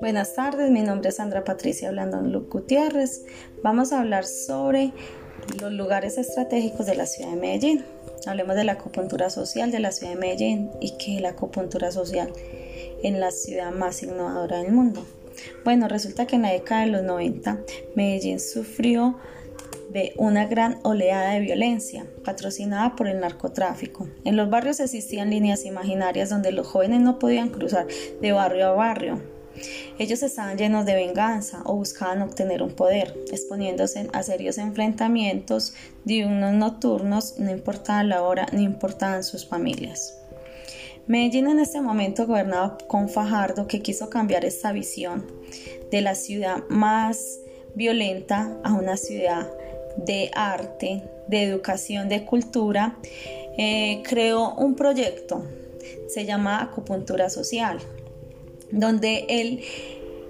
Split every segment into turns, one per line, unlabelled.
Buenas tardes, mi nombre es Sandra Patricia Blandón Gutiérrez. Vamos a hablar sobre los lugares estratégicos de la ciudad de Medellín. Hablemos de la acupuntura social de la ciudad de Medellín y que la acupuntura social en la ciudad más innovadora del mundo. Bueno, resulta que en la década de los 90 Medellín sufrió de una gran oleada de violencia patrocinada por el narcotráfico. En los barrios existían líneas imaginarias donde los jóvenes no podían cruzar de barrio a barrio ellos estaban llenos de venganza o buscaban obtener un poder, exponiéndose a serios enfrentamientos diurnos nocturnos, no importaba la hora ni importaban sus familias. Medellín en este momento gobernaba con Fajardo que quiso cambiar esta visión de la ciudad más violenta a una ciudad de arte, de educación, de cultura. Eh, creó un proyecto, se llama Acupuntura Social donde él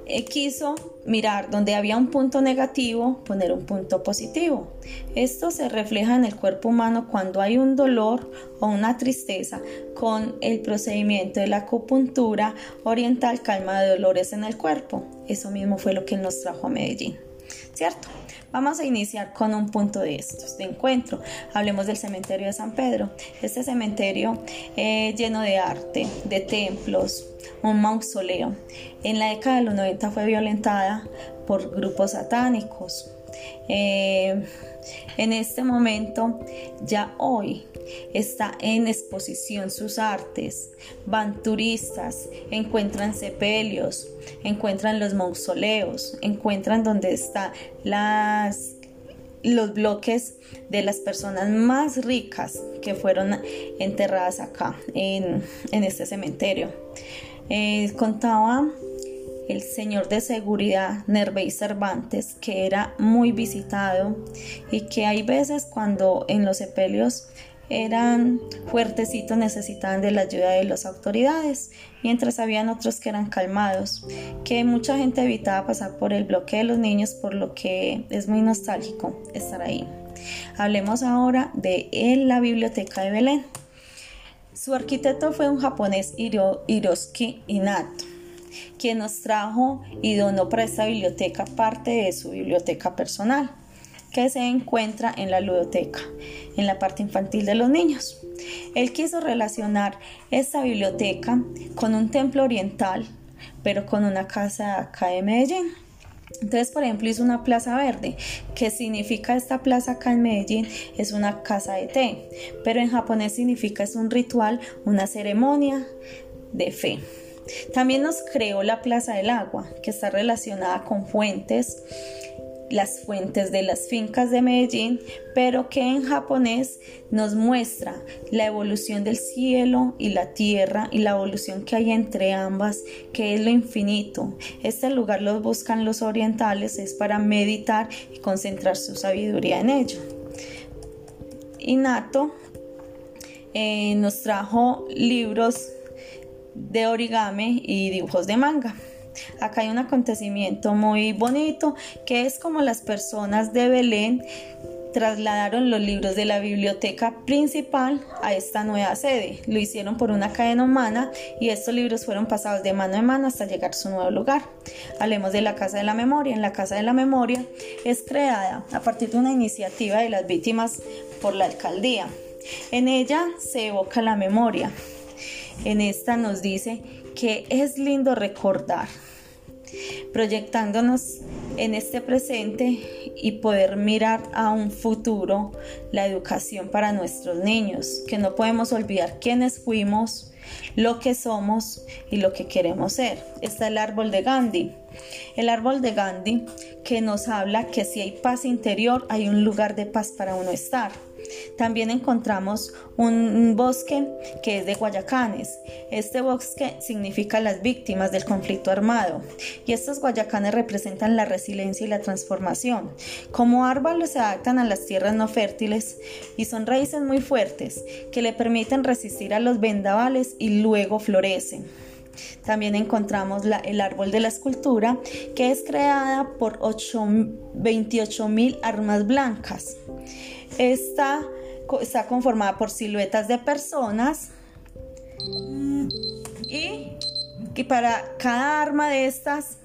eh, quiso mirar donde había un punto negativo, poner un punto positivo. Esto se refleja en el cuerpo humano cuando hay un dolor o una tristeza con el procedimiento de la acupuntura oriental calma de dolores en el cuerpo. Eso mismo fue lo que nos trajo a Medellín. ¿Cierto? Vamos a iniciar con un punto de estos, de encuentro. Hablemos del cementerio de San Pedro. Este cementerio eh, lleno de arte, de templos, un mausoleo. En la década de los 90 fue violentada por grupos satánicos. Eh, en este momento, ya hoy, está en exposición sus artes. Van turistas, encuentran sepelios, encuentran los mausoleos, encuentran donde están las los bloques de las personas más ricas que fueron enterradas acá en, este cementerio. Eh, contaba el señor de seguridad Nervey Cervantes, que era muy visitado y que hay veces cuando en los sepelios eran fuertecitos, necesitaban de la ayuda de las autoridades, mientras habían otros que eran calmados, que mucha gente evitaba pasar por el bloque de los niños, por lo que es muy nostálgico estar ahí. Hablemos ahora de la Biblioteca de Belén. Su arquitecto fue un japonés Hiroshi Inato, quien nos trajo y donó para esta biblioteca parte de su biblioteca personal que se encuentra en la ludoteca, en la parte infantil de los niños. Él quiso relacionar esta biblioteca con un templo oriental, pero con una casa acá de Medellín. Entonces, por ejemplo, hizo una plaza verde. ¿Qué significa esta plaza acá en Medellín? Es una casa de té, pero en japonés significa es un ritual, una ceremonia de fe. También nos creó la Plaza del Agua, que está relacionada con fuentes, las fuentes de las fincas de Medellín, pero que en japonés nos muestra la evolución del cielo y la tierra y la evolución que hay entre ambas, que es lo infinito. Este lugar lo buscan los orientales, es para meditar y concentrar su sabiduría en ello. Inato eh, nos trajo libros de origami y dibujos de manga. Acá hay un acontecimiento muy bonito que es como las personas de Belén trasladaron los libros de la biblioteca principal a esta nueva sede. Lo hicieron por una cadena humana y estos libros fueron pasados de mano en mano hasta llegar a su nuevo lugar. Hablemos de la Casa de la Memoria. En la Casa de la Memoria es creada a partir de una iniciativa de las víctimas por la alcaldía. En ella se evoca la memoria. En esta nos dice que es lindo recordar, proyectándonos en este presente y poder mirar a un futuro la educación para nuestros niños, que no podemos olvidar quiénes fuimos, lo que somos y lo que queremos ser. Está el árbol de Gandhi. El árbol de Gandhi que nos habla que si hay paz interior hay un lugar de paz para uno estar. También encontramos un bosque que es de Guayacanes. Este bosque significa las víctimas del conflicto armado y estos Guayacanes representan la resiliencia y la transformación. Como árboles se adaptan a las tierras no fértiles y son raíces muy fuertes que le permiten resistir a los vendavales y luego florecen. También encontramos el árbol de la escultura, que es creada por 28 mil armas blancas. Esta está conformada por siluetas de personas Y que para cada arma de estas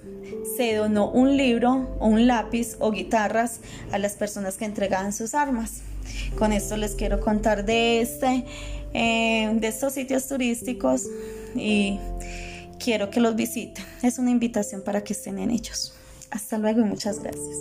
se donó un libro un lápiz o guitarras a las personas que entregaban sus armas. Con esto les quiero contar de este, eh, de estos sitios turísticos y quiero que los visiten. Es una invitación para que estén en ellos. Hasta luego y muchas gracias.